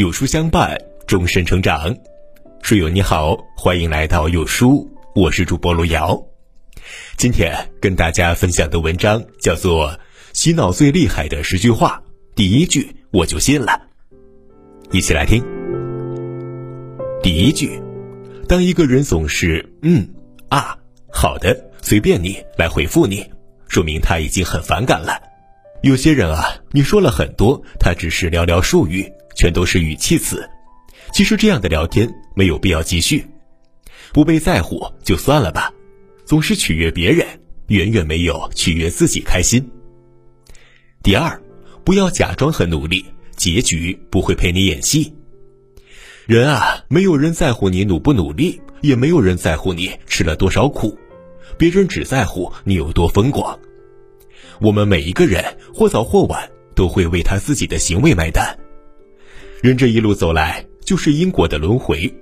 有书相伴，终身成长。书友你好，欢迎来到有书，我是主播路遥。今天跟大家分享的文章叫做《洗脑最厉害的十句话》，第一句我就信了。一起来听。第一句，当一个人总是嗯啊好的随便你来回复你，说明他已经很反感了。有些人啊，你说了很多，他只是寥寥数语，全都是语气词。其实这样的聊天没有必要继续，不被在乎就算了吧。总是取悦别人，远远没有取悦自己开心。第二，不要假装很努力，结局不会陪你演戏。人啊，没有人在乎你努不努力，也没有人在乎你吃了多少苦，别人只在乎你有多风光。我们每一个人或早或晚都会为他自己的行为买单。人这一路走来就是因果的轮回，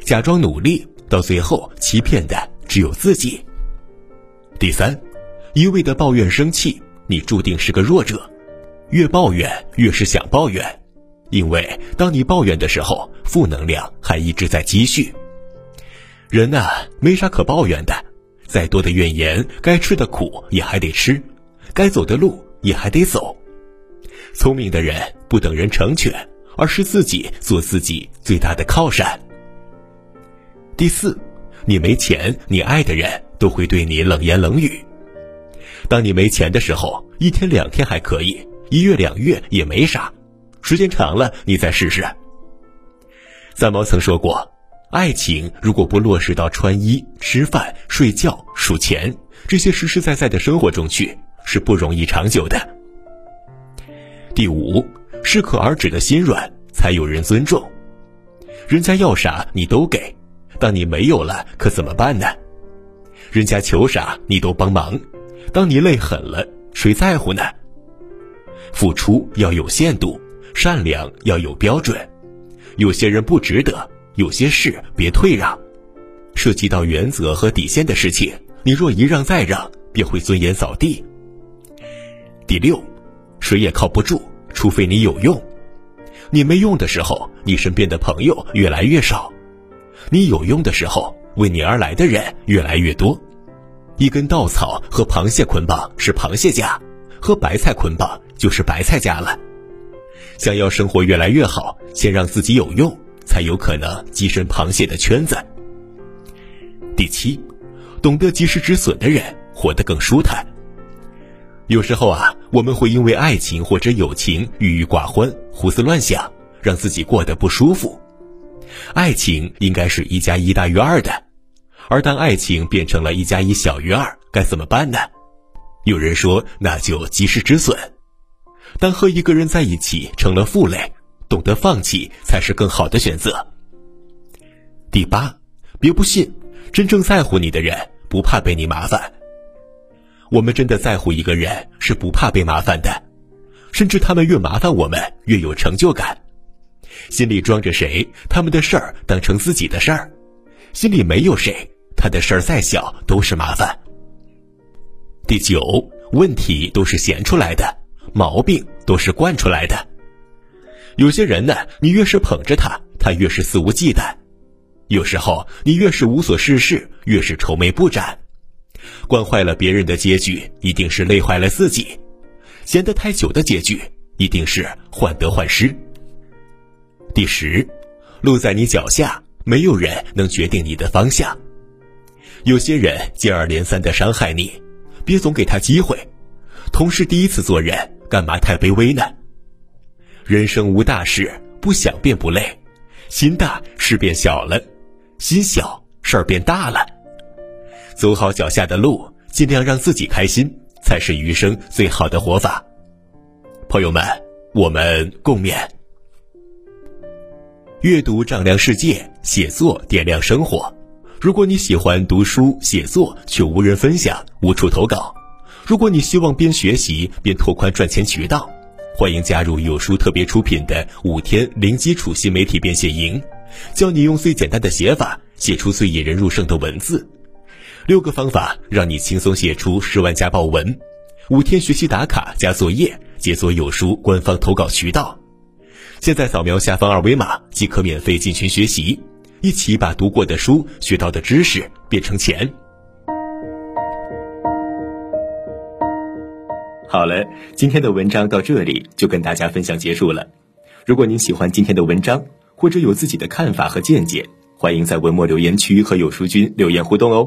假装努力，到最后欺骗的只有自己。第三，一味的抱怨生气，你注定是个弱者。越抱怨越是想抱怨，因为当你抱怨的时候，负能量还一直在积蓄。人呐，没啥可抱怨的，再多的怨言，该吃的苦也还得吃。该走的路也还得走。聪明的人不等人成全，而是自己做自己最大的靠山。第四，你没钱，你爱的人都会对你冷言冷语。当你没钱的时候，一天两天还可以，一月两月也没啥，时间长了你再试试。三毛曾说过，爱情如果不落实到穿衣、吃饭、睡觉、数钱这些实实在在的生活中去。是不容易长久的。第五，适可而止的心软，才有人尊重。人家要啥你都给，当你没有了，可怎么办呢？人家求啥你都帮忙，当你累狠了，谁在乎呢？付出要有限度，善良要有标准。有些人不值得，有些事别退让。涉及到原则和底线的事情，你若一让再让，便会尊严扫地。第六，谁也靠不住，除非你有用。你没用的时候，你身边的朋友越来越少；你有用的时候，为你而来的人越来越多。一根稻草和螃蟹捆绑是螃蟹家，和白菜捆绑就是白菜家了。想要生活越来越好，先让自己有用，才有可能跻身螃蟹的圈子。第七，懂得及时止损的人，活得更舒坦。有时候啊，我们会因为爱情或者友情郁郁寡欢、胡思乱想，让自己过得不舒服。爱情应该是一加一大于二的，而当爱情变成了一加一小于二，该怎么办呢？有人说，那就及时止损。当和一个人在一起成了负累，懂得放弃才是更好的选择。第八，别不信，真正在乎你的人不怕被你麻烦。我们真的在乎一个人，是不怕被麻烦的，甚至他们越麻烦我们，越有成就感。心里装着谁，他们的事儿当成自己的事儿；心里没有谁，他的事儿再小都是麻烦。第九，问题都是闲出来的，毛病都是惯出来的。有些人呢，你越是捧着他，他越是肆无忌惮；有时候你越是无所事事，越是愁眉不展。惯坏了别人的结局，一定是累坏了自己；闲得太久的结局，一定是患得患失。第十，路在你脚下，没有人能决定你的方向。有些人接二连三的伤害你，别总给他机会。同是第一次做人，干嘛太卑微呢？人生无大事，不想便不累；心大事变小了，心小事儿变大了。走好脚下的路，尽量让自己开心，才是余生最好的活法。朋友们，我们共勉。阅读丈量世界，写作点亮生活。如果你喜欢读书写作，却无人分享，无处投稿；如果你希望边学习边拓宽赚钱渠道，欢迎加入有书特别出品的五天零基础新媒体变现营，教你用最简单的写法写出最引人入胜的文字。六个方法让你轻松写出十万加爆文，五天学习打卡加作业，解锁有书官方投稿渠道。现在扫描下方二维码即可免费进群学习，一起把读过的书、学到的知识变成钱。好了，今天的文章到这里就跟大家分享结束了。如果您喜欢今天的文章，或者有自己的看法和见解，欢迎在文末留言区和有书君留言互动哦。